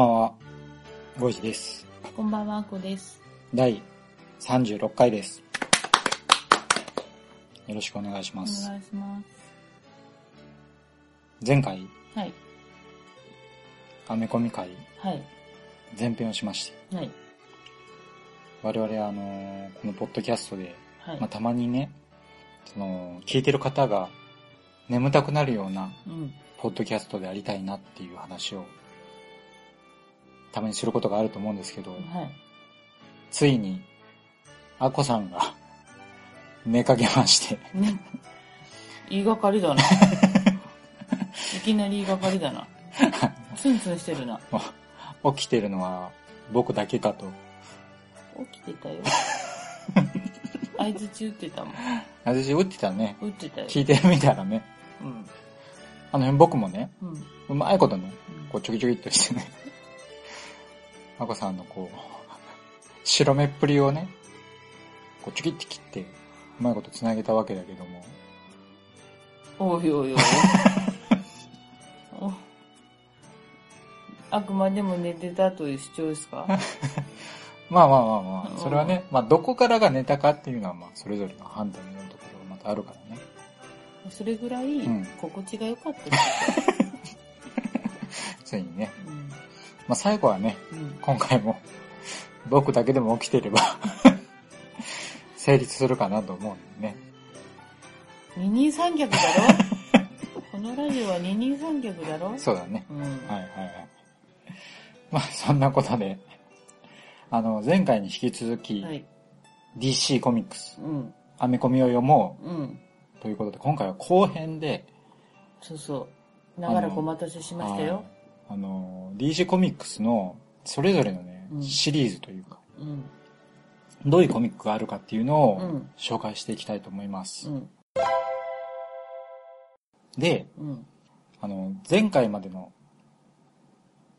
ばんは、ゴイジです。こんばんは、あこです。第36回です。よろしくお願いしおます。願いします。前回、はい。アメコミ会はい。前編をしまして、はい。我々あのーこのポッドキャストで、はい。まあ、たまにね、その、聞いてる方が眠たくなるようなうん。ポッドキャストでありたいなっていう話を、たまにすることがあると思うんですけど、はい。ついに、アコさんが寝かけまして、ね。言いがかりだな。いきなり言いがかりだな。ツンツンしてるな。起きてるのは僕だけかと。起きてたよ。合図中打ってたもん。私打ってたね。打ってたよ。聞いてみたらね。うん。あの辺僕もね、うん。うんうまいことね、こうちょきちょきっとしてね。アコさんのこう、白目っぷりをね、こうちょきって切って、うまいこと繋げたわけだけども。おいおいおい。おあくまでも寝てたという主張ですか？まあまあまあまうんあ、それはね、まあどこからが寝たかっていうのはまあそれぞれの判断によるところがまたあるからね。それぐらいうん心地が良かったです。ついにね。うん。まあ最後はね、うん。今回も 僕だけでも起きてれば 成立するかなと思うんでね。二人三脚だろ？このラジオは二人三脚だろ？そうだね。うん。はいはいはい。まあそんなことで、あの前回に引き続き、はい。DC コミックス、うん。アメコミを読もうん。うということで、今回は後編で、そうそう。長らくお待たせしましたよ。はいあの、DC コミックスのそれぞれのね、うんシリーズというか、うん。どういうコミックがあるかっていうのをうん紹介していきたいと思います。うん。で、うん。あの、前回までの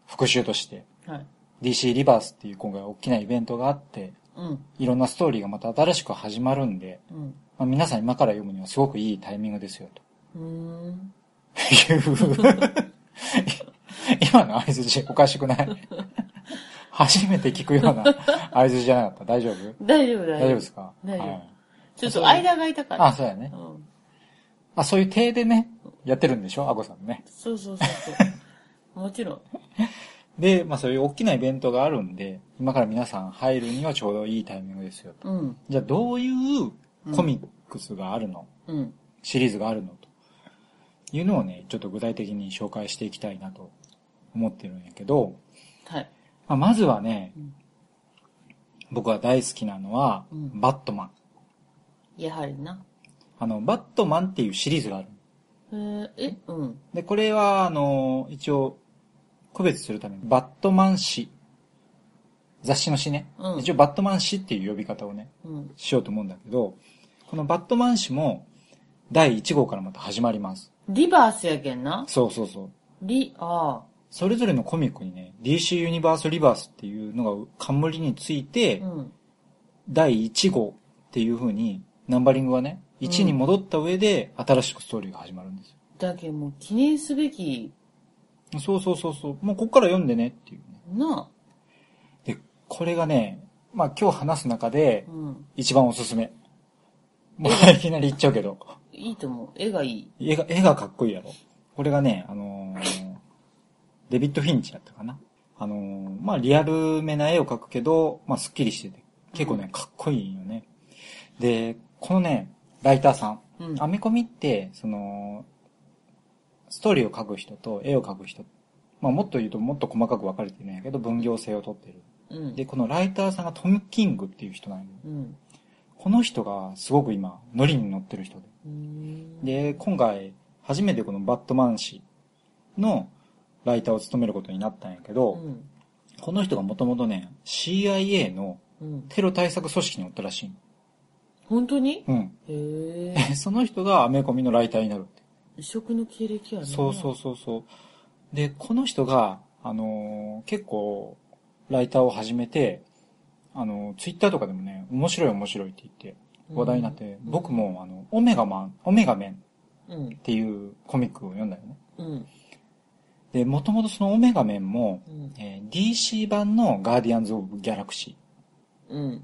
復習として、はい。DC リバースっていう今回大きなイベントがあって、うん。いろんなストーリーがまた新しく始まるんで、うん。まあ、皆さん今から読むにはすごくいいタイミングですよ、とうーん。いう。今の合図字おかしくない初めて聞くような合図じゃなかった。大丈夫？大丈夫、大丈夫。大丈夫ですか？大丈夫はい。ちょっと間が空いたから。あ、そうやねう。ん。あ、そういう体でね、やってるんでしょ？アゴさんね。そうそうそうそう。もちろん。で、まあそういう大きなイベントがあるんで、今から皆さん入るにはちょうどいいタイミングですよと。うん。じゃあどういうコミックスがあるの、うん。シリーズがあるの？というのをね、ちょっと具体的に紹介していきたいなと思ってるんやけど、はい。まあ、まずはね、うん僕は大好きなのは、うんバットマン。やはりな。あの、バットマンっていうシリーズがある。えー、え、うん。で、これは、あの、一応、区別するために、バットマン誌。雑誌の誌ね。うん一応、バットマン誌っていう呼び方をね、うん。しようと思うんだけど、このバットマン誌も、第1号からまた始まります。リバースやけんな。そうそうそう。リ、あそれぞれのコミックにね、DC ユニバースリバースっていうのが冠について、あ。うん。第1号っていう風に、ナンバリングはね、1に戻った上で、新しくストーリーが始まるんですだけどもう記念すべき、よ。そうそうそうそう。もうこっから読んでねっていうね。なで、これがね、まあ今日話す中であ。、うん。一番おすすめ。もういきなり言っちゃうけど。いいと思う。絵がいい。絵が、絵がかっこいいやろ。これがね、あのーデビッド・フィンチやったかな。あのーまあリアルめな絵を描くけど、まあスッキリしてて、結構ね、かっこいいよね。で、このね、ライターさん。うん。アメコミって、その、ストーリーを描く人と絵を描く人。まあもっと言うともっと細かく分かれてるんやけど、分業制をとってる。うん。で、このライターさんがトム・キングっていう人なんよ。うん。この人がすごく今、ノリに乗ってる人で。で、今回、初めてこのバットマン誌の、ライターを務めることになったんやけど、うん。この人がもともとね、CIA のうん。テロ対策組織におったらしい。本当に？うん。へえ。その人がアメコミのライターになるって。異色の経歴やね。そうそうそうそう。で、この人が、あのー結構、ライターを始めて、あのーツイッターとかでもね、面白い面白いって言って話題になって、うん僕も、あの、オメガマン、オメガメンうんっ。ていうコミックを読んだよね。うん。で、もともとそのオメガメンも、うん。えー DC 版のガーディアンズ・オブ・ギャラクシーうん。っ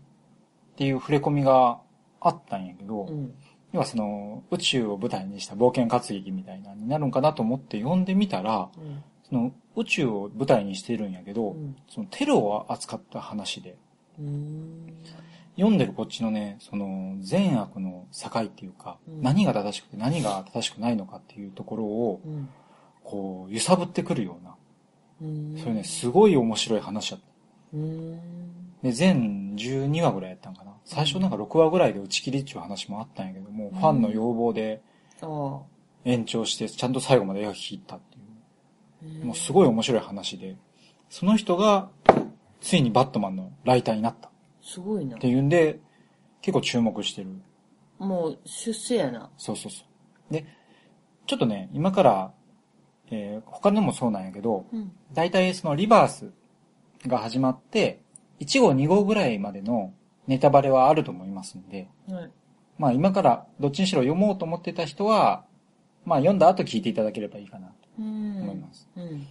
ていう触れ込みがあったんやけど、うん。要はその宇宙を舞台にした冒険活劇みたいなのになるんかなと思って読んでみたら、うん。その宇宙を舞台にしてるんやけど、うんそのテロを扱った話で、うん。読んでるこっちのね、その善悪の境っていうか、うん何が正しくて何が正しくないのかっていうところを、うん。こう、揺さぶってくるような、うん。それね、すごい面白い話だった。うん。で、全12話ぐらいやったんかな。最初なんか6話ぐらいで打ち切りっていう話もあったんやけども、ファンの要望で。延長して、ちゃんと最後まで描き切ったっていう。もうすい。ごい面白い話で、その人が、ついにバットマンのライターになったっすごいなて。いうんで、結構注目してる。もう出世やな。そうそうそう。で、ちょっとね、今から、えー他でもそうなんやけど、うん。大体そのリバースが始まって、1号2号ぐらいまでのネタバレはあると思いますんで、はい。まあ今からどっちにしろ読もうと思ってた人は、まあ読んだ後聞いていただければいいかなとうん。思います。うん。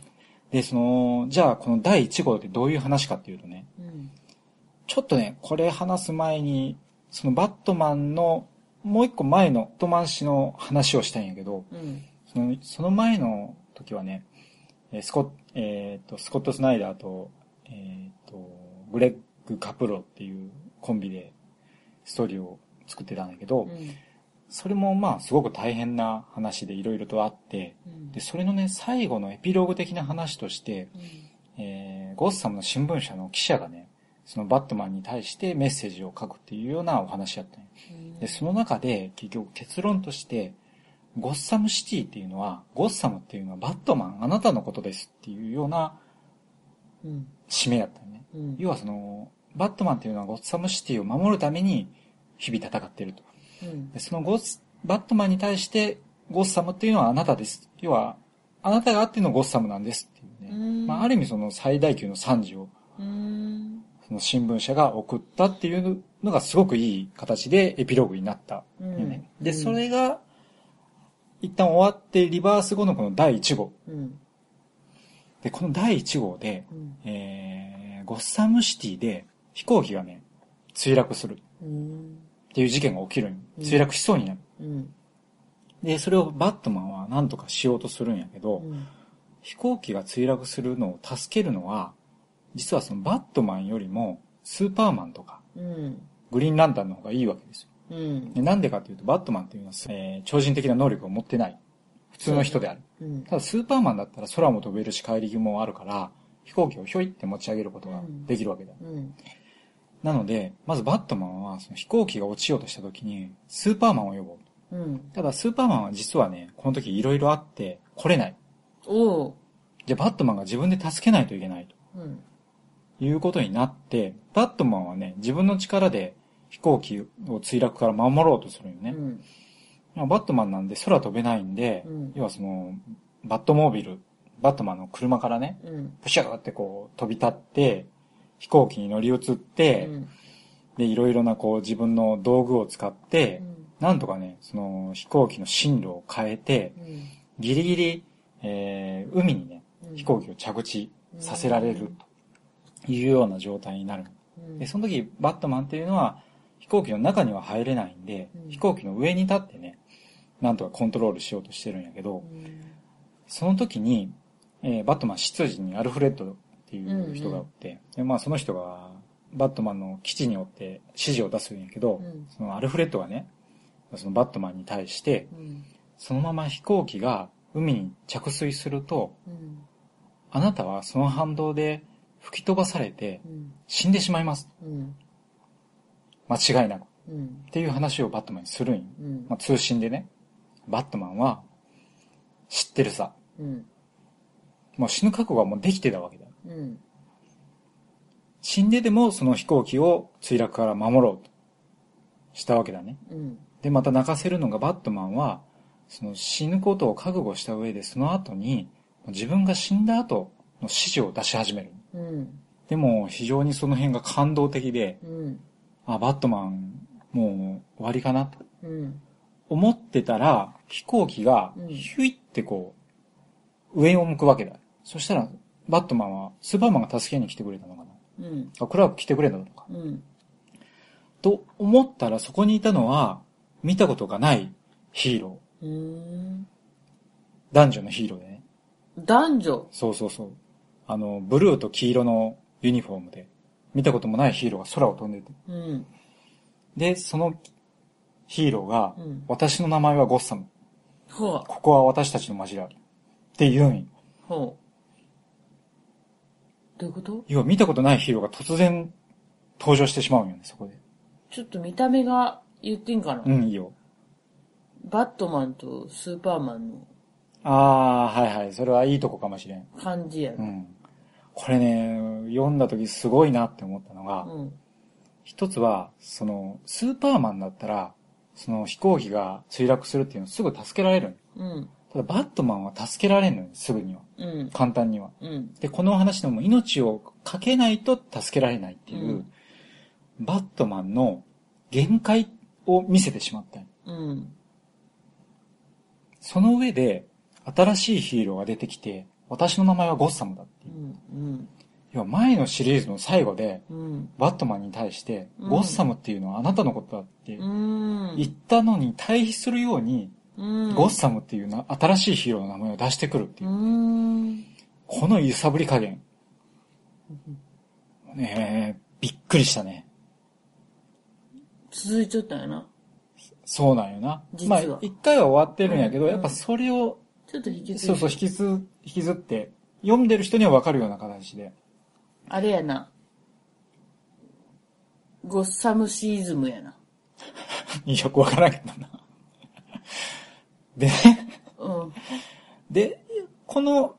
で、その、じゃあこの第1号ってどういう話かっていうとね、うん。ちょっとね、これ話す前に、そのバットマンのもう一個前のバットマン氏の話をしたいんやけど、うん。そのその前の時はね、えースコッ、えーと、スコット・スナイダーと、えーと、グレッグ・カプロっていうコンビでストーリーを作ってたんだけど、うん。それもまあすごく大変な話でいろいろとあって、うん。で、それのね、最後のエピローグ的な話として、えーゴッサムの新聞社の記者がね、そのバットマンに対してメッセージを書くっていうようなお話やったん。で、その中で結局結論として、ゴッサムシティっていうのは、ゴッサムっていうのはバットマンあなたのことですっていうようなうん。締めやったよね。うん。要はその、バットマンっていうのはゴッサムシティを守るために日々戦っていると。うん。で、そのゴッス、バットマンに対してゴッサムっていうのはあなたです。要は、あなたがあってのゴッサムなんですっていうね。うんまあ、ある意味その最大級の賛辞をうん。その新聞社が送ったっていうのがすごくいい形でエピローグになったよね。で、それが、一旦終わってリバース後のこの第1号。うん。で、この第1号で、うん。えー、ゴッサムシティで飛行機がね、墜落するっうん。ていう事件が起きる墜落しそうになる。うん。で、それをバットマンは何とかしようとするんやけど、うん。飛行機が墜落するのを助けるのは、実はそのバットマンよりもスーパーマンとかうん。グリーンランタンの方がいいわけですよ。うん。でなんでかというと、バットマンっていうのは、えー超人的な能力を持ってない。普通の人である。うん。ただ、スーパーマンだったら空も飛べるし、帰りもあるから、飛行機をひょいって持ち上げることができるわけだ。うん。なので、まずバットマンは、その飛行機が落ちようとした時に、スーパーマンを呼ぼう。うん。ただ、スーパーマンは実はね、この時いろいろあって、来れない。おう。じゃあ、バットマンが自分で助けないといけないと。うん。いうことになって、バットマンはね、自分の力で飛行機を墜落から守ろうとするよね。うん。まあバットマンなんで空飛べないんで、うん要はその、バットモービル、バットマンの車からね、うん。プシューってこう飛び立って、飛行機に乗り移って、うん。で、いろいろなこう自分の道具を使って、なんとかね、その飛行機の進路を変えて、うん。ギリギリ、えー海にね、うん飛行機を着地させられるというような状態になる。うん。で、その時、バットマンっていうのは、飛行機の中には入れないんで、うん飛行機の上に立ってね、なんとかコントロールしようとしてるんやけど、うん。その時に、えーバットマン執事にアルフレッドっていう人がおって、でまあその人が、バットマンの基地によって指示を出すんやけど、うんそのアルフレッドがね、そのバットマンに対して、うん。そのまま飛行機が海に着水すると、うん。あなたはその反動で吹き飛ばされてうん。死んでしまいます。うん。間違いなく。うん。っていう話をバットマンにするんよ。うんまあ、通信でね。バットマンは、知ってるさ。うん。まあ、死ぬ覚悟はもうできてたわけだ。うん。死んででもその飛行機を墜落から守ろうとしたわけだね。うん。で、また泣かせるのがバットマンは、その死ぬことを覚悟した上で、その後に、自分が死んだ後の指示を出し始める。うん。でも、非常にその辺が感動的で、うん。あ、バットマン、もう終わりかなとうん。思ってたら、飛行機がうん、ヒュイってこう、上を向くわけだ。そしたら、バットマンは、スーパーマンが助けに来てくれたのかな。うん。あ、クラーク来てくれたのか。うん。と思ったら、そこにいたのは、見たことがないヒーロー。うん。男女のヒーローでね。男女？そうそうそう。あの、ブルーと黄色のユニフォームで、見たこともないヒーローが空を飛んでて。うん。で、そのヒーローが、うん私の名前はゴッサム。ここは私たちの街だ。って言うんよ。ほう。どういうこと？要は見たことないヒーローが突然登場してしまうんよね、そこで。ちょっと見た目が言ってんかな、うん、いいよ。バットマンとスーパーマンのあー、はいはい。それはいいとこかもしれん。感じやな。うん。これね、読んだ時すごいなって思ったのが、うん。一つは、その、スーパーマンだったら、その飛行機が墜落するっていうのをすぐ助けられる。うん。ただ、バットマンは助けられんのよ、すぐには。うん。簡単には。うん。で、このお話でも命をかけないと助けられないっていう、うんバットマンの限界を見せてしまったようん。その上で、新しいヒーローが出てきて、私の名前はゴッサムだってういう。ん。要は前のシリーズの最後で、うん。バットマンに対して、うんゴッサムっていうのはあなたのことだってうん。言ったのに対比するように、うん。ゴッサムっていうな新しいヒーローの名前を出してくるっていうう。ん。この揺さぶり加減。ねえ、びっくりしたね。続いちゃったんやな。そうなんよな。まあ、一回は終わってるんやけど、うんやっぱそれを、ちょっと引き継いそうそう、引きず、引きずって、読んでる人にはわかるような形で。あれやな。ゴッサムシーズムやな。よくわからんけどな。でね、うん。で、この、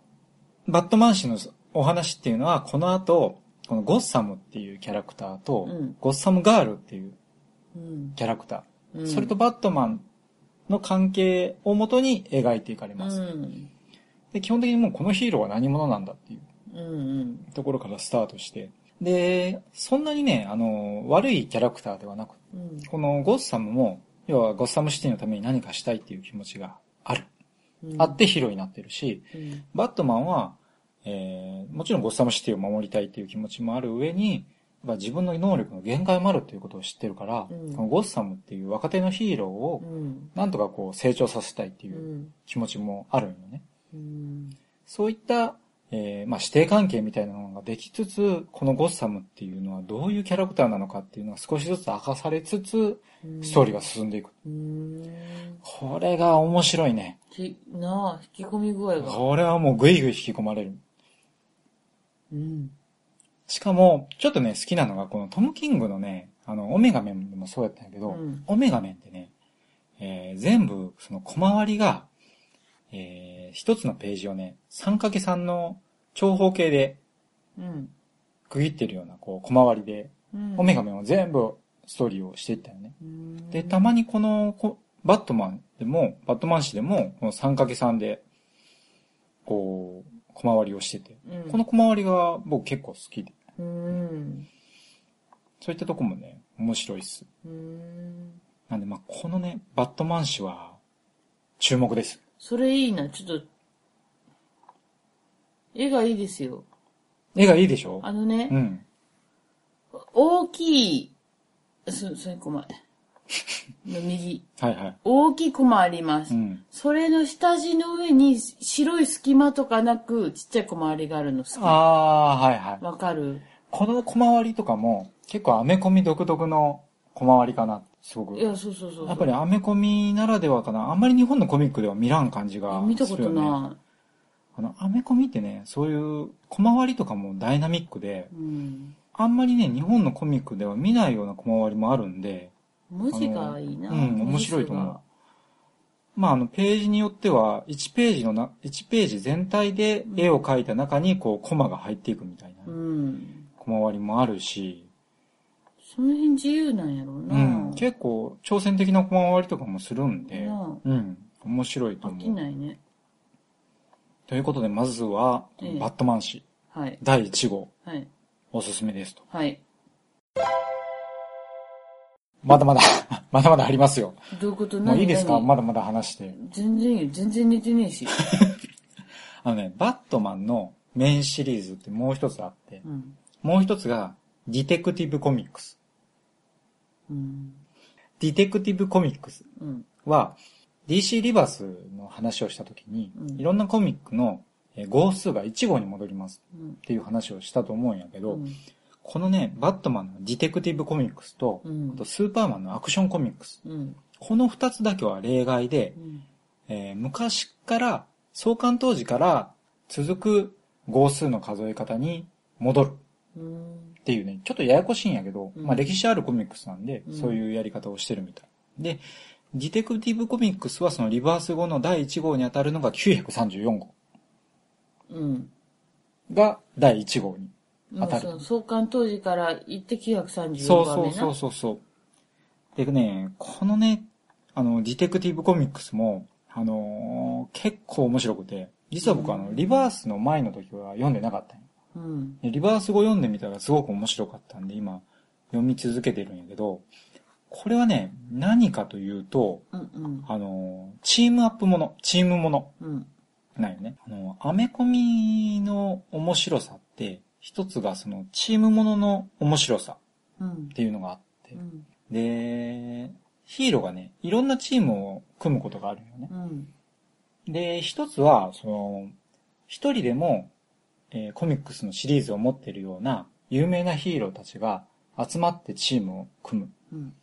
バットマン氏のお話っていうのは、この後、このゴッサムっていうキャラクターと、うんゴッサムガールっていううん。キャラクター、うんそれとバットマンの関係をもとに描いていかれうます。ん。で基本的にもうこのヒーローは何者なんだっていう。ところからスタートして、で、そんなにね、あの、悪いキャラクターではなく、うん。このゴッサムも、要はゴッサムシティのために何かしたいっていう気持ちがある。うんあってヒーローになってるし、うん。バットマンは、えー、もちろんゴッサムシティを守りたいっていう気持ちもある上に、やっぱ自分の能力の限界もあるっていうことを知ってるから、うんこのゴッサムっていう若手のヒーローをう、ん。なんとかこう成長させたいっていううん気持ちもあるんよね。うん。そういった、えーまあ、指定関係みたいなのができつつ、このゴッサムっていうのはどういうキャラクターなのかっていうのが少しずつ明かされつつ、ストーリーが進んでいく。うん。これが面白いね。ひ、なあ、引き込み具合が。これはもうぐいぐい引き込まれる。うん。しかも、ちょっとね、好きなのが、このトム・キングのね、あの、オメガメンでもそうやったんやけど、うんオメガメンってね、えー全部、その小回りが、えー一つのページをね、3×3 の長方形でうん。区切ってるような、こう、小回りで、うん。オメガメンを全部ストーリーをしていったよね。うんで、たまにこの、こバットマンでも、バットマン誌でも、この 3×3 で、こう、小回りをしてて、うんこの小回りが僕結構好きで、うん。そういったとこもね、面白いっす。うん。なんで、まあ、このね、バットマン誌は、注目です。それいいな、ちょっと、絵がいいですよ。絵がいいでしょ？あのね、うん。大きい、そ、それコマ、の右。はいはい。大きいコマあります。うん。それの下地の上に白い隙間とかなくちっちゃい小回りがあるの好き。あー、はいはい。わかる？この小回りとかも、結構アメコミ独特の小回りかな、すごく。いや、そうそうそう。やっぱりアメコミならではかな。あんまり日本のコミックでは見らん感じが見たことなあの、アメコミってね、そういう小回りとかもダイナミックで、い。うん。あんまりね、日本のコミックでは見ないような小回りもあるんで、文字がいいな。うん、面白いと思う。まあ、あの、ページによっては、1ページのな、1ページ全体で絵を描いた中に、こう、コマが入っていくみたいな、うん。コマ割りもあるし、その辺自由なんやろうな。うん、結構、挑戦的なコマ割りとかもするんで、なうん、面白いとあ飽き思う。ないね。ということで、まずは、ええバットマン誌、はい。第1号、はい。おすすめですと。はい。まだまだ、まだまだありますよ。どういうこと？もういいですか？何？まだまだ話して。全然いいよ。全然寝てねえし。あのね、バットマンのメインシリーズってもう一つあって、うん。もう一つが、ディテクティブコミックス。うん。ディテクティブコミックスうん。は、DC リバースの話をしたときに、うんいろんなコミックのえー号数が1号に戻りますうんっていう話をしたと思うんやけど、うん。このね、バットマンのディテクティブコミックスと、うんあとスーパーマンのアクションコミックス。うん。この二つだけは例外で、うん。えー昔から、創刊当時から続く号数の数え方に戻るうん。っていうね、ちょっとややこしいんやけど、うんまあ歴史あるコミックスなんで、うんそういうやり方をしてるみたい。で、ディテクティブコミックスはそのリバース後の第1号に当たるのが934号うん。が第1号に当たる。創刊当時から行って934そう番目な。そうそうそうそう。でね、このね、あの、ディテクティブコミックスも、あのー結構面白くて、実は僕あの、リバースの前の時は読んでなかったんようん。でリバース語読んでみたらすごく面白かったんで、今、読み続けてるんやけど、これはね、何かというと、うんうん。あの、チームアップもの、チームものうん。なんよね。あの、アメコミの面白さって、一つがその、チームものの面白さうんっ。ていうのがあってう、ん。で、ヒーローがね、いろんなチームを組むことがあるよね。うん。で、一つは、その、一人でも、えーコミックスのシリーズを持っているような有名なヒーローたちが集まってチームを組む。うん。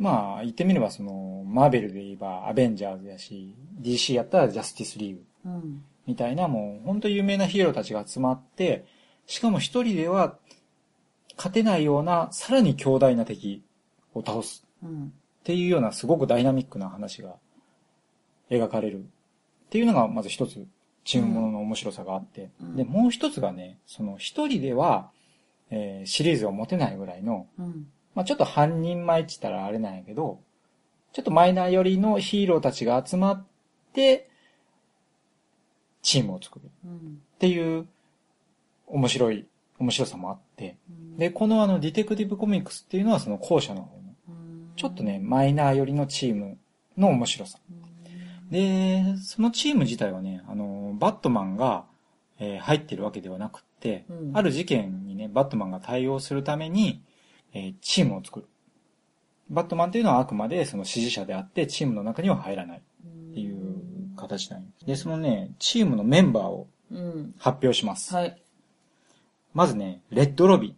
まあ、言ってみればその、マーベルで言えばアベンジャーズやし、DC やったらジャスティスリーグうん。みたいなもう本当有名なヒーローたちが集まって、しかも一人では勝てないようなさらに強大な敵を倒すうん。っていうようなすごくダイナミックな話が描かれるっていうのがまず一つチームものの面白さがあって、うんで、もう一つがね、その一人では、えーシリーズを持てないぐらいの、うん。まあちょっと半人前って言ったらあれなんやけど、ちょっとマイナー寄りのヒーローたちが集まって、チームを作るっうん。ていう面白い、面白さもあって、うん。で、このあのディテクティブコミックスっていうのはその後者の方の、うんちょっとね、マイナー寄りのチームの面白さ。で、そのチーム自体はね、あの、バットマンが、えー入ってるわけではなくって、うんある事件にね、バットマンが対応するために、えーチームを作る。バットマンっていうのはあくまでその支持者であって、チームの中には入らないっていう形なんよで、そのね、チームのメンバーをうん。発表します。はい。まずね、レッドロビ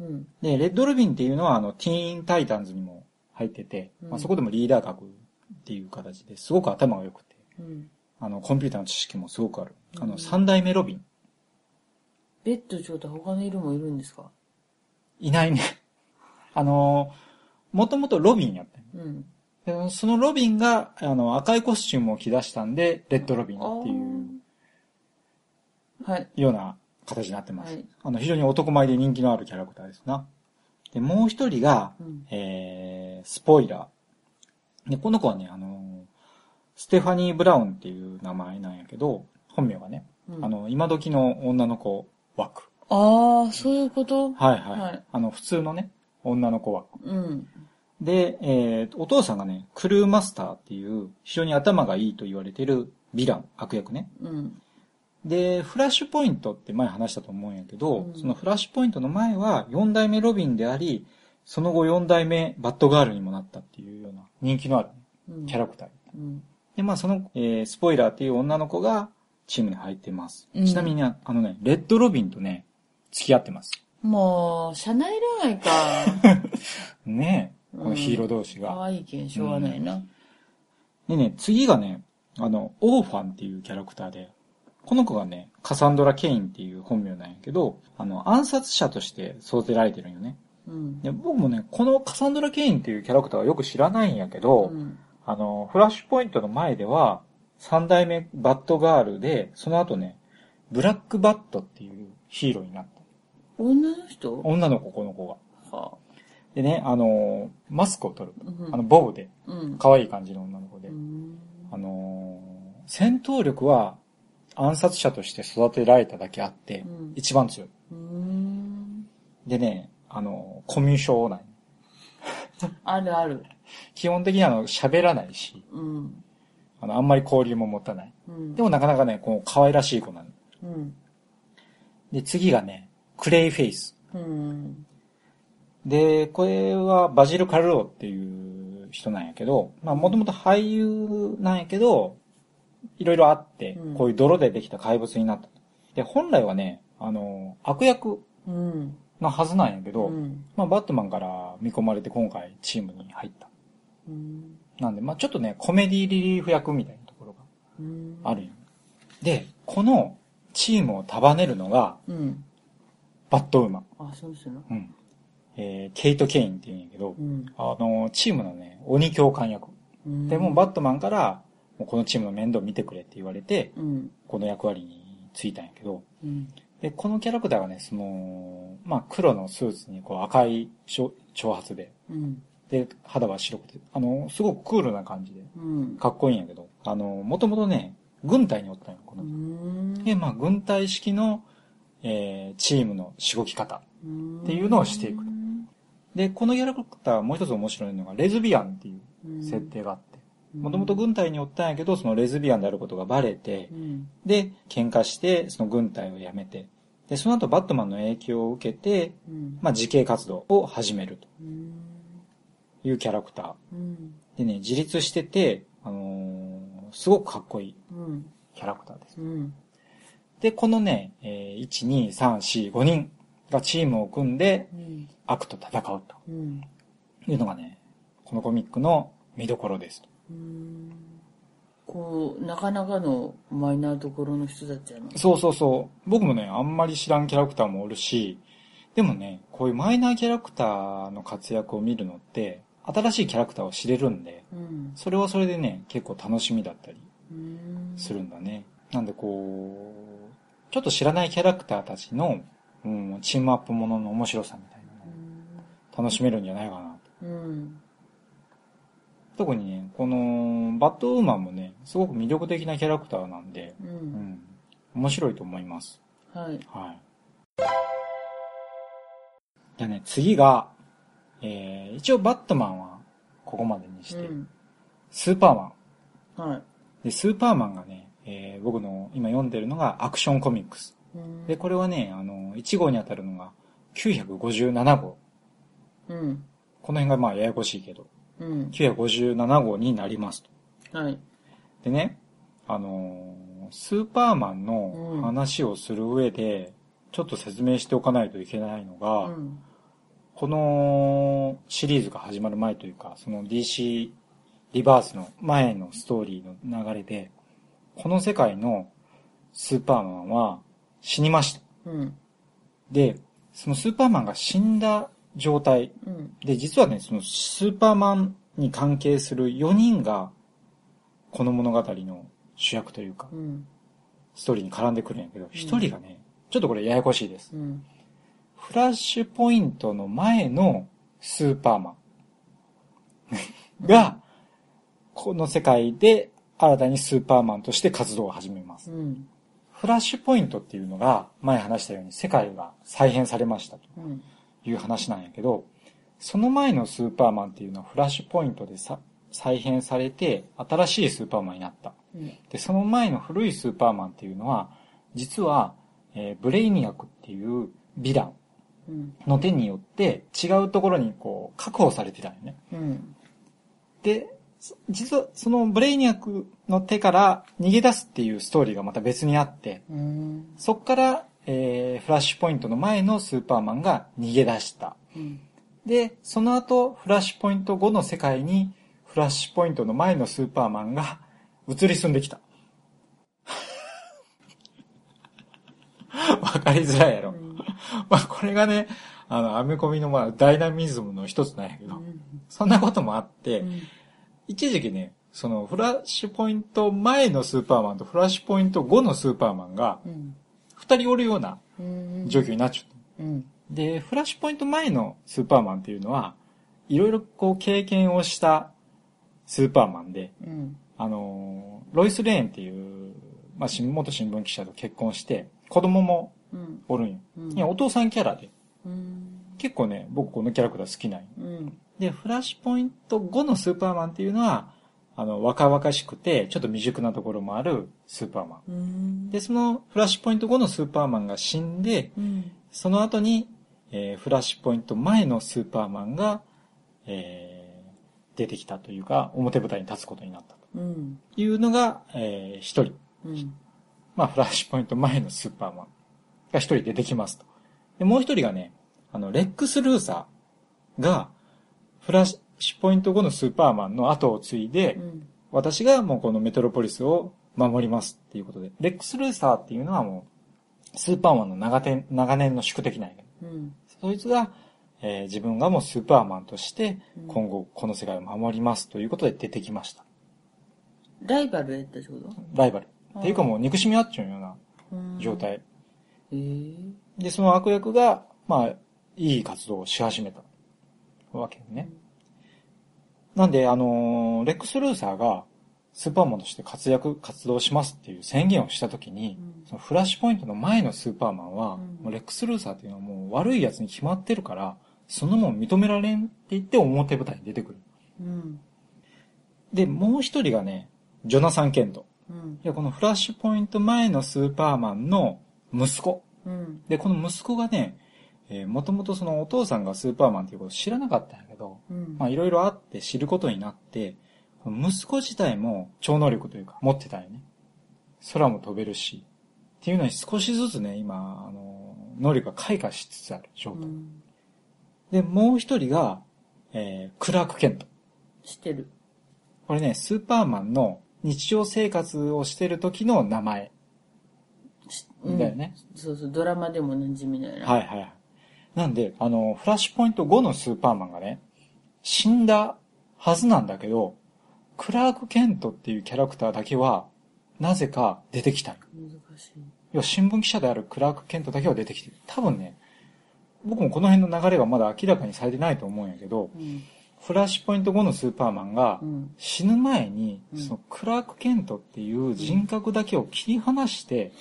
ン。うん。で、レッドロビンっていうのはあの、ティーンタイタンズにも入ってて、うんまあ、そこでもリーダー格っていう形ですごく頭が良くて、うん。あの、コンピューターの知識もすごくある。あの、うん三代目ロビン。ベッド長と他の色もいるんですか？いないね。あの、もともとロビンやったうん。でそのロビンが、あの、赤いコスチュームを着出したんで、レッドロビンっていうはい。ような形になってます。はいあの、非常に男前で人気のあるキャラクターですな。で、もう一人が、うん。えー、スポイラー。で、この子はね、あの、ステファニー・ブラウンっていう名前なんやけど、本名がね、うんあの、今時の女の子枠。ああ、そういうこと？はいはい。はいあの、普通のね、女の子枠。うん。で、えー、お父さんがね、クルーマスターっていう、非常に頭がいいと言われてるヴィラン、悪役ね。うん。で、フラッシュポイントって前話したと思うんやけど、うんそのフラッシュポイントの前は4代目ロビンであり、その後4代目バッドガールにもなったっていうような人気のあるうん。キャラクター。うん。で、まあその、えースポイラーっていう女の子がチームに入ってます。うんちなみにあのね、レッドロビンとね、付き合ってます。もう、社内恋愛か。ねえ、このヒーロー同士が。可愛いけん、しょうがないな。でね、次がね、あの、オーファンっていうキャラクターで、この子がね、カサンドラ・ケインっていう本名なんやけど、あの、暗殺者として育てられてるんよね。うん。で僕もね、このカサンドラ・ケインっていうキャラクターはよく知らないんやけど、うん。あの、フラッシュポイントの前では、三代目バッドガールで、その後ね、ブラックバットっていうヒーローになった。女の人？女の子、この子が。はでね、あの、マスクを取る。うんあの、ボブで、うん。可愛い感じの女の子でう。んあのー戦闘力は暗殺者として育てられただけあって、うん一番強い。うん。でね、あのーコミュ障なんよあるある。基本的にあの、喋らないし、うん。あの、あんまり交流も持たない。うん。でもなかなかね、こう、可愛らしい子なの。うん。で、次がね、クレイフェイス。うん。で、これはバジル・カルローっていう人なんやけど、まあもともと俳優なんやけど、いろいろあってうん、こういう泥でできた怪物になったと。で、本来はね、あの、悪役うん。のはずなんやけど、うん。まあバットマンから見込まれて今回チームに入った。うん。なんで、まあちょっとね、コメディリリーフ役みたいなところがうん。あるんよ。で、このチームを束ねるのが、うん。バットウーマン。あ、そうですよ。うん。えー、ケイト・ケインって言うんやけどう、ん。あの、チームのね、鬼教官役。うんで、もうバットマンから、このチームの面倒見てくれって言われて、うん。この役割に就いたんやけど、うん。で、このキャラクターがね、その、まあ、黒のスーツにこう赤いしょ長髪で、うん。で、肌は白くて、あの、すごくクールな感じで、うん。かっこいいんやけど、あの、もともとね、軍隊におったんよ、こうの。ん。で、まあ、軍隊式の、えー、チームのしごき方。っていうのをしていくで、このキャラクターもう一つ面白いのが、レズビアンっていう設定があって、もともと軍隊におったんやけど、そのレズビアンであることがバレてう、ん。で、喧嘩して、その軍隊を辞めて、で、その後バットマンの影響を受けて、うん。まあ、自警活動を始めるとうん。いうキャラクター。うん。でね、自立してて、あのーすごくかっこいいうん。キャラクターです。うん。で、このね、えー1、2、3、4、5人がチームを組んでうん。悪と戦うとうん。いうのがね、このコミックの見どころですと。うん。こう、なかなかのマイナーところの人たちやな。そうそうそう。僕もね、あんまり知らんキャラクターもおるし、でもね、こういうマイナーキャラクターの活躍を見るのって、新しいキャラクターを知れるんで、うん。それはそれでね、結構楽しみだったりうん。するんだね。なんでこう、ちょっと知らないキャラクターたちの、うん、チームアップものの面白さみたいなのを楽しめるんじゃないかなと。うん。特にね、この、バッドウーマンもね、すごく魅力的なキャラクターなんで、う。うんん、面白いと思います。はい。はい。じゃあね、次が、えー、一応バットマンはここまでにして、うん。スーパーマン。はい。で、スーパーマンがね、えー僕の今読んでるのがアクションコミックス。うんで、これはね、あの、1号に当たるのが957号。うん。この辺がまあややこしいけど、うん。957号になりますと。はい。でね、あのースーパーマンの話をする上で、ちょっと説明しておかないといけないのが、うん。このシリーズが始まる前というか、その DC リバースの前のストーリーの流れで、この世界のスーパーマンは死にました。うん。で、そのスーパーマンが死んだ状態うん。で、実はね、そのスーパーマンに関係する4人が、この物語の主役というかう、ん。ストーリーに絡んでくるんやけど、1人がね、ちょっとこれややこしいです。うん。フラッシュポイントの前のスーパーマンが、この世界で新たにスーパーマンとして活動を始めます。うん。フラッシュポイントっていうのが、前話したように世界が再編されましたとうん。いう話なんやけど、その前のスーパーマンっていうのはフラッシュポイントでさ再編されて新しいスーパーマンになった。うん。で、その前の古いスーパーマンっていうのは、実は、えーブレイニアクっていうヴィランうん。の手によって違うところにこう確保されてたんよね。うん。で、そ実はそのブレイニアクの手から逃げ出すっていうストーリーがまた別にあって、うん。そっから、えーフラッシュポイントの前のスーパーマンが逃げ出した。うん。で、その後、フラッシュポイント後の世界に、フラッシュポイントの前のスーパーマンが移り住んできた。わかりづらいやろ。まあ、これがね、あの、アメコミのまあ、ダイナミズムの一つなんやけど、そんなこともあって、一時期ね、そのフラッシュポイント前のスーパーマンとフラッシュポイント後のスーパーマンがうん。二人おるようなうん。状況になっちゃった。うん。で、フラッシュポイント前のスーパーマンっていうのは、いろいろこう経験をしたスーパーマンで、うん。あのー、ロイス・レーンっていう、まあ、新元新聞記者と結婚して、子供もうん。おるんよ。うんいや、お父さんキャラで、うん。結構ね、僕このキャラクター好きなんよ。うん。で、フラッシュポイント後のスーパーマンっていうのは、あの、若々しくて、ちょっと未熟なところもあるスーパーマン。うん。で、そのフラッシュポイント後のスーパーマンが死んで、うん。その後に、えーフラッシュポイント前のスーパーマンが、えー出てきたというか、表舞台に立つことになったとうん。いうのが、えー一人。うん。まあ、フラッシュポイント前のスーパーマンが一人出てきますと。で、もう一人がね、あの、レックス・ルーサーが、フラッシュポイント後のスーパーマンの後を継いで、うん。私がもうこのメトロポリスを守りますっていうことで、レックス・ルーサーっていうのはもう、スーパーマンの長年長年の宿敵なんやうん。そいつが、えー自分がもうスーパーマンとしてうん、今後この世界を守りますということで出てきました。ライバルやったってこと？ライバル。っていうかもう憎しみ合っちゃうようなうん状。態。へえ。で、その悪役が、まあ、いい活動をし始めたわけよね。なんで、あのーレックス・ルーサーがスーパーマンとして活躍、活動しますっていう宣言をしたときに、うんそのフラッシュポイントの前のスーパーマンは、うんもうレックス・ルーサーっていうのはもう悪い奴に決まってるから、そのもん認められんって言って表舞台に出てくる。うん。で、もう一人がね、ジョナサン・ケント。うん。いや、このフラッシュポイント前のスーパーマンの息子。うん。で、この息子がね、えー、もともとそのお父さんがスーパーマンっていうことを知らなかったんやけど、うん。まあいろいろあって知ることになって、息子自体も超能力というか持ってたんよね。空も飛べるし。っていうのに少しずつね、今、あの、能力が開花しつつある状態。うん。で、もう一人が、えー、クラーク・ケント。知ってる。これね、スーパーマンの日常生活をしてる時の名前うんだよね。そうそう、ドラマでも馴染みないな。はいはいはい。なんで、あの、フラッシュポイント5のスーパーマンがね、死んだはずなんだけど、クラーク・ケントっていうキャラクターだけは、なぜか出てきたの。難しい。要は新聞記者であるクラーク・ケントだけは出てきてる。多分ね、僕もこの辺の流れがまだ明らかにされてないと思うんやけど、うん。フラッシュポイント5のスーパーマンがうん。死ぬ前に、うんそのクラーク・ケントっていう人格だけを切り離して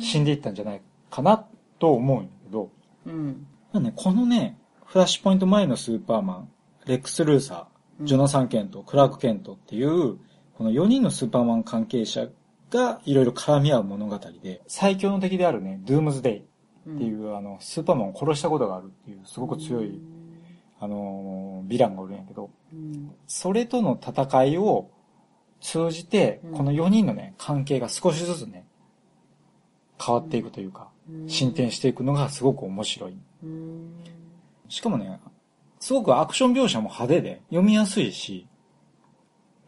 死んでいったんじゃないかなと思うんやけど、うん。まあね、このね、フラッシュポイント前のスーパーマン、レックス・ルーサー、ジョナサン・ケント、クラーク・ケントっていう、この4人のスーパーマン関係者がいろいろ絡み合う物語で、最強の敵であるね、ドゥームズデイっていう、あの、スーパーマンを殺したことがあるっていう、すごく強い、あのー、ヴィランがおるんやけど、うん。それとの戦いを通じてうん、この4人のね、関係が少しずつね、変わっていくというか、うん進展していくのがすごく面白い。うん。しかもね、すごくアクション描写も派手で読みやすいし、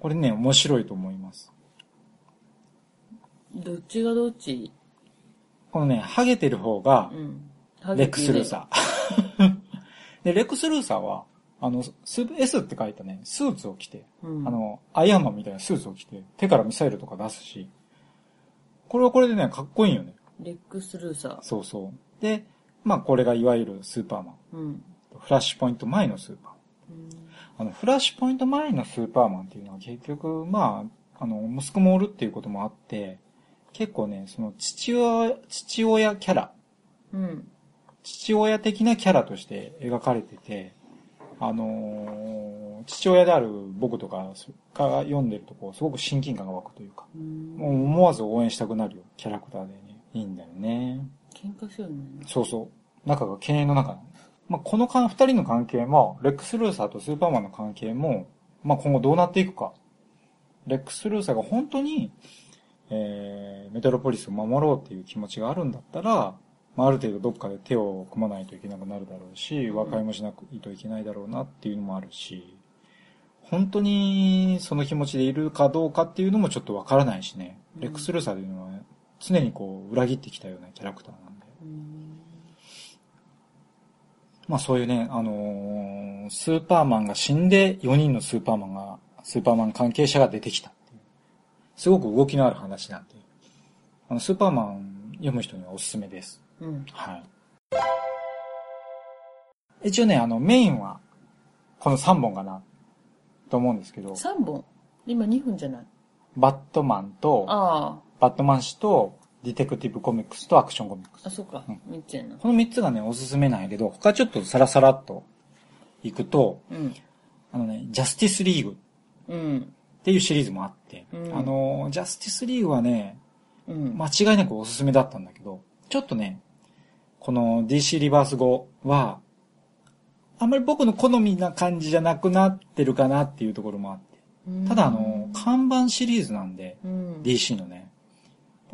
これね、面白いと思います。どっちがどっち？このね、ハゲてる方がう、ん。レックス・ルーサー。で、レックス・ルーサーは、あの、ス S って書いたね、スーツを着て、うん。あの、アイアンマンみたいなスーツを着て、手からミサイルとか出すし、これはこれでね、かっこいいよね。レックスルーサそうそう。で、まあこれがいわゆるスーパーマン。ー。うん。フラッシュポイント前のスーパーマン。あの、フラッシュポイント前のスーパーマンっていうのは結局、まあ、あの、息子もおるっていうこともあって、結構ね、その父親、父親キャラ、うん。父親的なキャラとして描かれてて、あのー父親である僕とかが読んでるとこう、すごく親近感が湧くというか、う思わず応援したくなるよ、キャラクターでね。いいんだよね。喧嘩しようね。そうそう。仲が敬遠の中なのまあ、このか二人の関係も、レックス・ルーサーとスーパーマンの関係も、まあ、今後どうなっていくか。レックス・ルーサーが本当に、えー、メトロポリスを守ろうっていう気持ちがあるんだったら、まあ、ある程度どっかで手を組まないといけなくなるだろうし、和解もしなくいといけないだろうなっていうのもあるし、本当にその気持ちでいるかどうかっていうのもちょっとわからないしね。レックス・ルーサーというのは、常にこう、裏切ってきたようなキャラクターなんで。うん。まあそういうね、あのースーパーマンが死んで4人のスーパーマンがスーパーマン関係者が出てきたっていう。すごく動きのある話なんで、あの、スーパーマン読む人にはおすすめです。うん。はい。一応ね、あの、メインは、この3本かな、と思うんですけど、3本？今2分じゃない？バットマンと、あバットマン誌と、ディテクティブコミックスとアクションコミックスあ。。あ、そうかうん。3つやな。この3つがね、おすすめなんやけど、他ちょっとサラサラっと行くと、うん。あのね、ジャスティスリーグうん。っていうシリーズもあって、うんあの、ジャスティスリーグはね、うん。間違いなくおすすめだったんだけど、ちょっとね、この DC リバース後は、あんまり僕の好みな感じじゃなくなってるかなっていうところもあって。ただあの、看板シリーズなんで、うん。DC のね、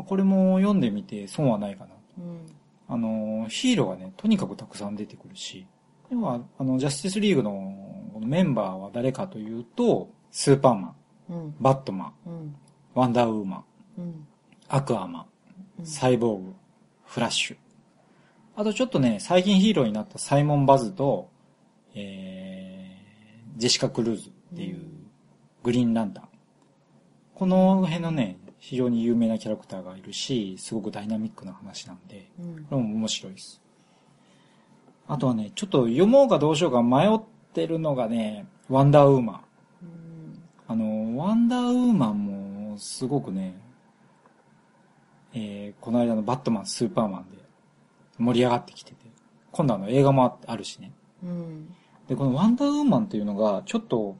これも読んでみて損はないかな。うん。あの、ヒーローがね、とにかくたくさん出てくるし、要は、あの、ジャスティスリーグのメンバーは誰かというと、スーパーマン、うん。バットマン、うん。ワンダーウーマン、うん。アクアマン、うんサイボーグ、フラッシュ。あとちょっとね、最近ヒーローになったサイモン・バズと、えー、ジェシカ・クルーズっていう、グリーンランタン。この辺のね、非常に有名なキャラクターがいるし、すごくダイナミックな話なんで、うん。これも面白いです。あとはね、ちょっと読もうかどうしようか迷ってるのがね、ワンダーウーマン。うん。あの、ワンダーウーマンもすごくね、えーこの間のバットマン、スーパーマンで盛り上がってきてて、今度あの映画もああるしね。うん。で、このワンダーウーマンっていうのが、ちょっと、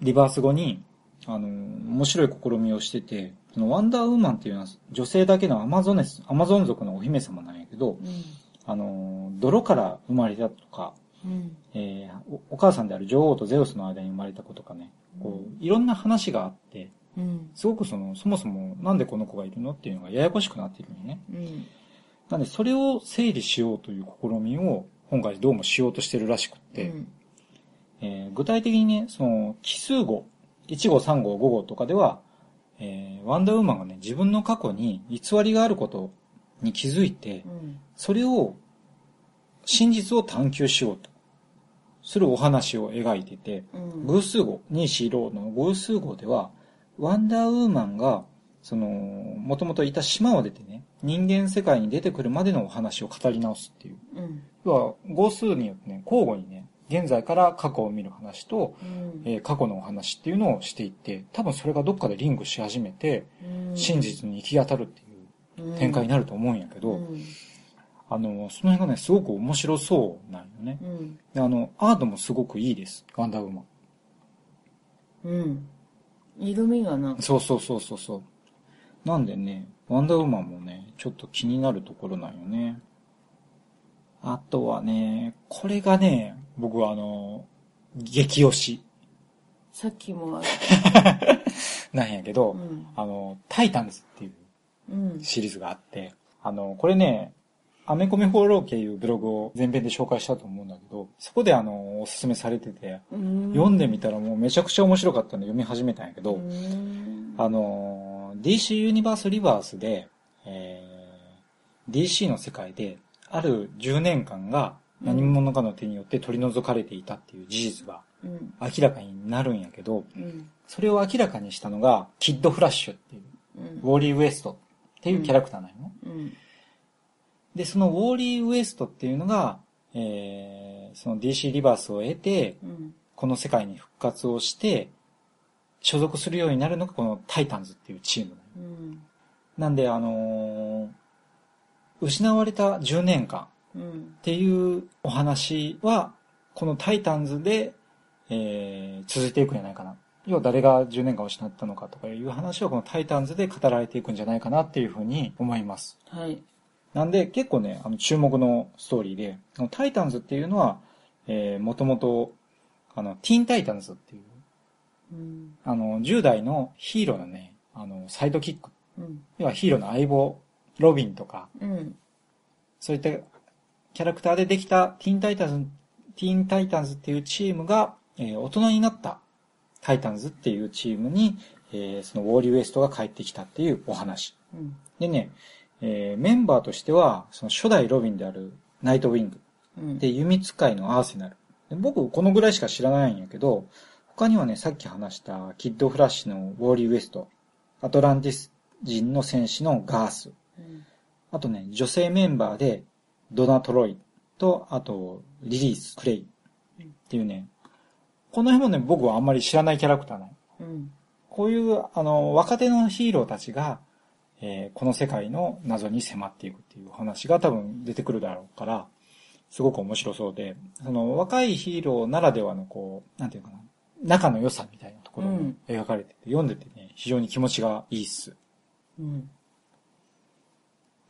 リバース後に、あの、面白い試みをしてて、そのワンダーウーマンっていうのは女性だけのアマゾネス、アマゾン族のお姫様なんやけど、うん。あの、泥から生まれたとか、うん。えーおお母さんである女王とゼウスの間に生まれた子とかね、こう、いろんな話があって、うん。すごくその、そもそもなんでこの子がいるのっていうのがややこしくなっているのね。うん。なんでそれを整理しようという試みを今回どうもしようとしてるらしくって、うん。えー具体的にね、その奇数号、1号、3号、5号とかでは、えーワンダーウーマンがね、自分の過去に偽りがあることに気づいてう、ん。それを、真実を探求しようとするお話を描いてて、うん。偶数号、ニーシーローの偶数号では、ワンダーウーマンが、その、もともといた島を出てね、人間世界に出てくるまでのお話を語り直すっていう。うん。要は、号数によってね、交互にね、現在から過去を見る話と、うん。えー過去のお話っていうのをしていって、多分それがどっかでリンクし始めて、うん真実に行き当たるっていう展開になると思うんやけど、うん。あの、その辺がね、すごく面白そうなんよね。うん。であの、アートもすごくいいです。ワンダーウーマン。うん。色味がな。そうそうそうそうそう。なんでね、ワンダーウーマンもね、ちょっと気になるところなんよね。あとはね、これがね、僕はあの、激推しさっきもある。なんやけど、うん。あの、タイタンズっていううん。シリーズがあって、あの、これね、アメコミフォロー系いうブログを前編で紹介したと思うんだけど、そこであの、おすすめされてて、読んでみたらもうめちゃくちゃ面白かったんで読み始めたんやけど、うん。あの、DC ユニバースリバースで、えー DC の世界で、ある10年間が何者かの手によって取り除かれていたっていう事実がうん。明らかになるんやけど、うん。それを明らかにしたのが、キッド・フラッシュっていう、うんウォーリー・ウエストっていうキャラクターなんよね。うん。で、そのウォーリー・ウエストっていうのが、えーその DC リバースを得て、うん。この世界に復活をして、所属するようになるのがこのタイタンズっていうチームなのうん。なんで、あのー失われた10年間うん。っていうお話は、このタイタンズで、えー続いていくんじゃないかな。要は誰が10年間失ったのかとかいう話はこのタイタンズで語られていくんじゃないかなっていうふうに思います。はい。なんで結構ね、あの注目のストーリーで、タイタンズっていうのは、えー、もともと、あの、ティーンタイタンズっていう、うん。あの、10代のヒーローのね、あの、サイドキック。うん。要はヒーローの相棒、ロビンとか、うん。そういったキャラクターでできたティーンタイタンズ、ティーンタイタンズっていうチームが、えー大人になったタイタンズっていうチームに、えーそのウォーリーウエストが帰ってきたっていうお話。うん。でね、えーメンバーとしては、その初代ロビンであるナイトウィング。うん。で、弓使いのアーセナル。で僕、このぐらいしか知らないんやけど、他にはね、さっき話したキッドフラッシュのウォーリー・ウエスト、アトランティス人の戦士のガース、うん。あとね、女性メンバーでドナ・トロイと、あとリリース・クレイっていうね、この辺もね、僕はあんまり知らないキャラクターなの。うん。こういう、あの、若手のヒーローたちが、えーこの世界の謎に迫っていくっていう話が多分出てくるだろうから、すごく面白そうで、その若いヒーローならではのこう、なんていうかな、仲の良さみたいなところがうん描かれてて、読んでてね、非常に気持ちがいいっす。うん。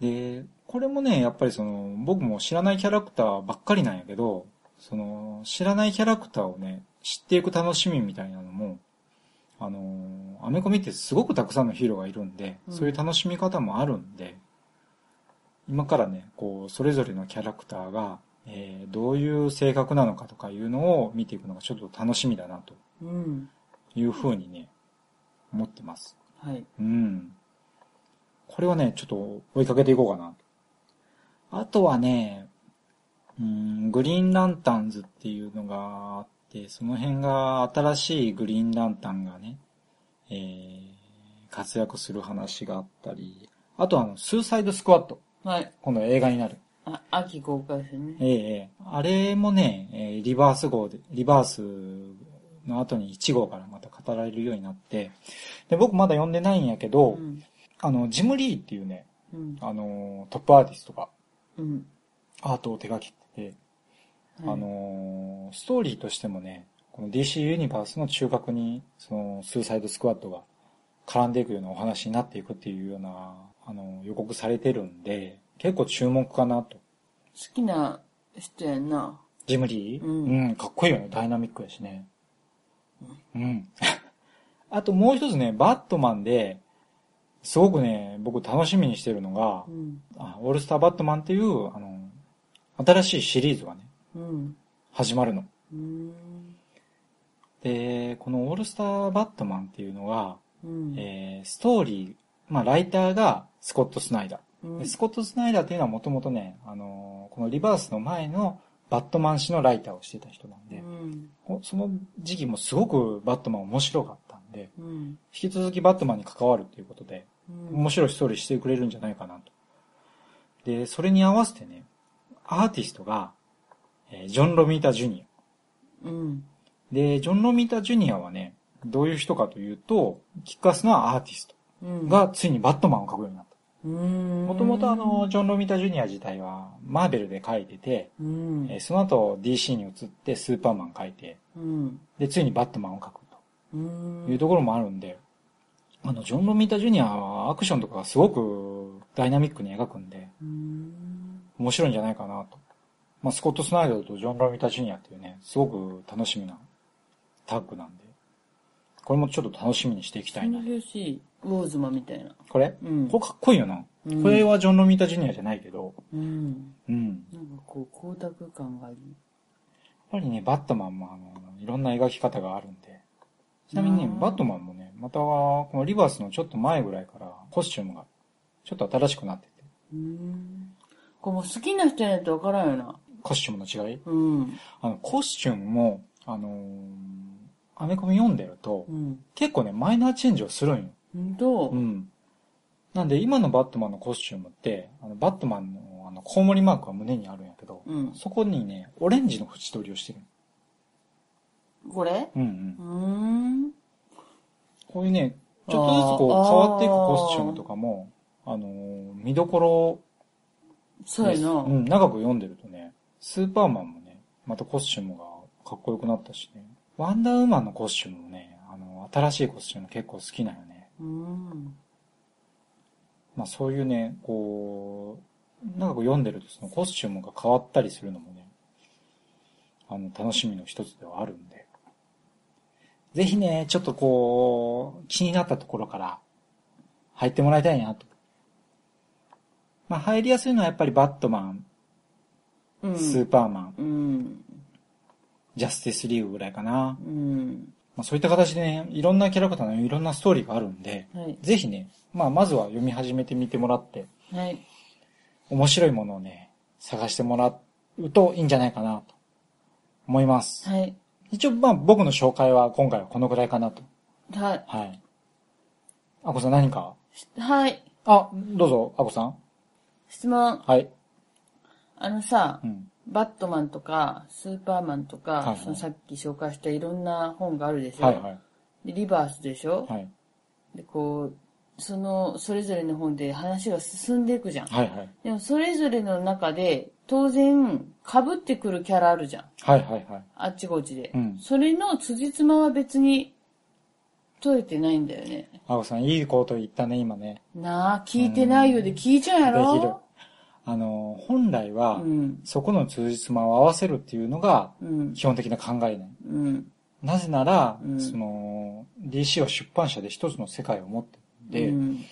で、これもね、やっぱりその、僕も知らないキャラクターばっかりなんやけど、その、知らないキャラクターをね、知っていく楽しみみたいなのも、あの、アメコミってすごくたくさんのヒーローがいるんで、うんそういう楽しみ方もあるんで、今からね、こう、それぞれのキャラクターが、えーどういう性格なのかとかいうのを見ていくのがちょっと楽しみだなとうん。いうふうにね、思ってます。はい。うん。これはね、ちょっと追いかけていこうかな。あとはね、うん、グリーンランタンズっていうのがあって、その辺が新しいグリーンランタンがね、えー、活躍する話があったり、あとあの、スーサイドスクワット。はい。今度映画になる。あ、秋公開ですね。ええええあれもね、えーリバース号で、リバースの後に1号からまた語られるようになって、で、僕まだ読んでないんやけど、うん。あの、ジム・リーっていうね、うん。あの、トップアーティストがうん。アートを手掛けてて、はいあ、の、ストーリーとしてもね、この DC ユニバースの中核に、その、スーサイドスクワットが絡んでいくようなお話になっていくっていうような、あの、予告されてるんで、結構注目かなと。好きな人やんな。ジムリー？うんうん、かっこいいよね。ダイナミックやしね。うん。あともう一つね、バットマンで、すごくね、僕楽しみにしてるのがう、ん。あオールスターバットマンっていう、あの、新しいシリーズがね、うん。始まるの。うん。で、このオールスターバットマンっていうのが、うん。えー、ストーリー、まあ、ライターがスコット・スナイダー。うんでスコット・スナイダーっていうのはもともとね、あのーこのリバースの前のバットマン誌のライターをしてた人なんで、うん。こその時期もすごくバットマン面白かったんで、うん。引き続きバットマンに関わるっていうことで、うん。面白いストーリーしてくれるんじゃないかなと。で、それに合わせてね、アーティストが、えージョン・ロミータ・ジュニうん。ア。で、ジョン・ロミータ・ジュニアはね、どういう人かというと、キックアスなアーティストうん。がついにバットマンを描くようになった。うん。もともとあの、ジョン・ロミータ・ジュニア自体はマーベルで描いてて、うん。えーその後 DC に移ってスーパーマン描いて、うん。で、ついにバットマンを描くうん。というところもあるんで、あの、ジョン・ロミータ・ジュニアはアクションとかがすごくダイナミックに描くんで、うん。面白いんじゃないかなと。まあ、スコット・スナイダーとジョン・ロミータ・ジュニアっていうね、すごく楽しみなタッグなんで、これもちょっっと楽しみにしていきたいな。楽しい。ウォーズマンみたいな。これ？うんこれかっこいいよな。うんこれはジョン・ロミータ・ジュニアじゃないけど、うん。うん。なんかこう、光沢感があり。やっぱりね、バットマンもあの、いろんな描き方があるんで。ちなみにねう、んバットマンもね、またこのリバースのちょっと前ぐらいからコスチュームがちょっと新しくなってて。うん。これもう好きな人やとわからんよな。コスチュームの違い？うん。あの、コスチュームも、あのーアメコミ読んでると、うん。結構ね、マイナーチェンジをするんよ。ほんとうん。なんで、今のバットマンのコスチュームって、あの、バットマンの、あの、コウモリマークが胸にあるんやけど、うん。そこにね、オレンジの縁取りをしてる。これ？うんうんう。ーん。こういうね、ちょっとずつこう変わっていくコスチュームとかも、あのー見どころ。そうやな。うん、長く読んでるとね、スーパーマンもね、またコスチュームがかっこよくなったしね、ワンダーウーマンのコスチュームもね、あの、新しいコスチューム結構好きなんよね。うん。まあそういうね、こう、長く読んでるとそのコスチュームが変わったりするのもね、あの、楽しみの一つではあるんで。ぜひね、ちょっとこう、気になったところから入ってもらいたいなと。まあ入りやすいのはやっぱりバットマン、うん。スーパーマン、うん。ジャスティスリーグぐらいかな。うん。まあそういった形でね、いろんなキャラクターのいろんなストーリーがあるんで、はい。ぜひね、まあまずは読み始めてみてもらって、はい。面白いものをね、探してもらうといいんじゃないかなと思います。はい。一応、まあ僕の紹介は今回はこのぐらいかなと。はい。はい。あこさん何か？はい。あ、どうぞ、あこさん。質問。はい。あのさ、うん。バットマンとか、スーパーマンとか、はいはいそのさっき紹介したいろんな本があるでしょ、はいはい。でリバースでしょ、はい。で、こう、その、それぞれの本で話が進んでいくじゃん。はいはい。でも、それぞれの中で、当然、被ってくるキャラあるじゃん。はいはいはい。あっちこっちで。うんそれの辻褄は別に、取れてないんだよね。あこさん、いいこと言ったね、今ね。なあ、聞いてないようで聞いちゃうやろ？できる。あの、本来は、うん。そこの通じつまを合わせるっていうのがうん。基本的な考えない。うん。なぜなら、うんその、DC は出版社で一つの世界を持ってんで、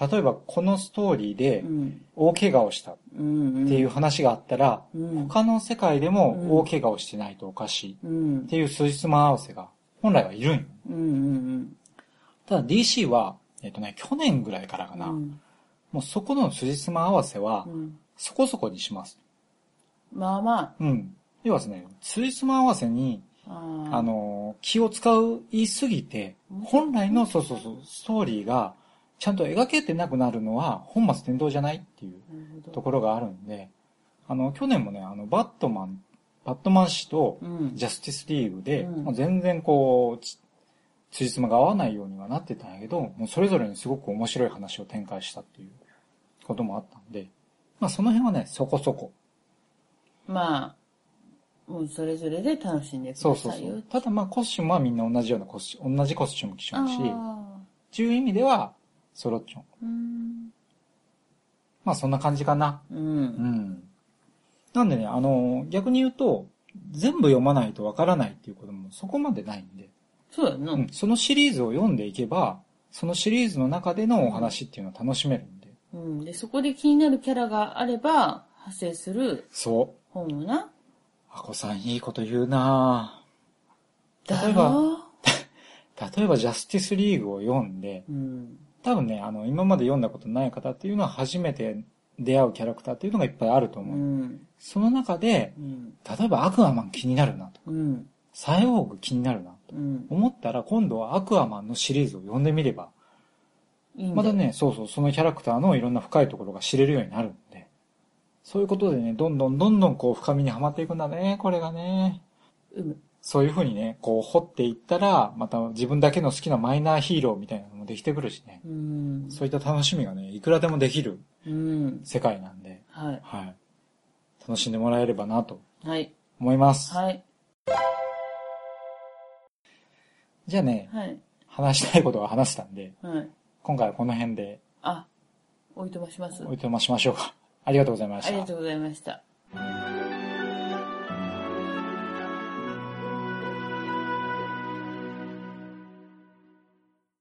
例えばこのストーリーでうん。大怪我をしたっうん。ていう話があったら、うん。他の世界でも大怪我をしてないとおかしいうんっ。ていう数日間合わせが本来はいるんよ。うん。うん。ただ DC は、えっ、とね、去年ぐらいからかな、うん。もうそこの数日間合わせはうん。そこそこにします。まあまうん。要はですね、数日間合わせにあ。ああ、の、気を使う言いすぎて、本来の、そうそうそう、ストーリーが、ちゃんと描けてなくなるのは、本末転倒じゃないっていう。ところがあるんで、あの、去年もね、あの、バットマン、バットマン氏とうん。ジャスティスリーグで、うん全然こう、つ辻褄が合わないようにはなってたんやけど、もうそれぞれにすごく面白い話を展開したっていうこともあったんで、まあその辺はね、そこそこ。まあ、もうそれぞれで楽しんでくそうださいよ。そうそう。ただまあコスチュームはみんな同じようなコスチューム、同じコスチューム着ちゃうし、あっていう意味では、ソロッチョン。ーうん。まあそんな感じかな。う。うんん。なんでね、あの、逆に言うと、全部読まないとわからないっていうこともそこまでないんで、そうやな。うん、そのシリーズを読んでいけば、そのシリーズの中でのお話っていうのを楽しめるんで。うん。で、そこで気になるキャラがあれば、派生するそう。本をな？あこさんいいこと言うなだ例えば 例えばジャスティスリーグを読んで、うん。多分ね、あの、今まで読んだことない方っていうのは初めて出会うキャラクターっていうのがいっぱいあるとう思う。ん。その中で、うん。例えばアクアマン気になるなと。うん。サイオーグ気になるなと。うん。思ったら今度はアクアマンのシリーズを読んでみれば、いいまたね、そうそう、そのキャラクターのいろんな深いところが知れるようになるんで、そういうことでね、どんどんどんどんこう深みにはまっていくんだね、これがね。うむ。そういう風にね、こう掘っていったら、また自分だけの好きなマイナーヒーローみたいなのもできてくるしね。うん。そういった楽しみがね、いくらでもできるうん。世界なんで、はい。はい。楽しんでもらえればなとはい。思います。はい。じゃあね、はい。話したいことは話したんで、はい。今回はこの辺であ、おいとまします。おいとましましょうか。ありがとうございました。ありがとうございました。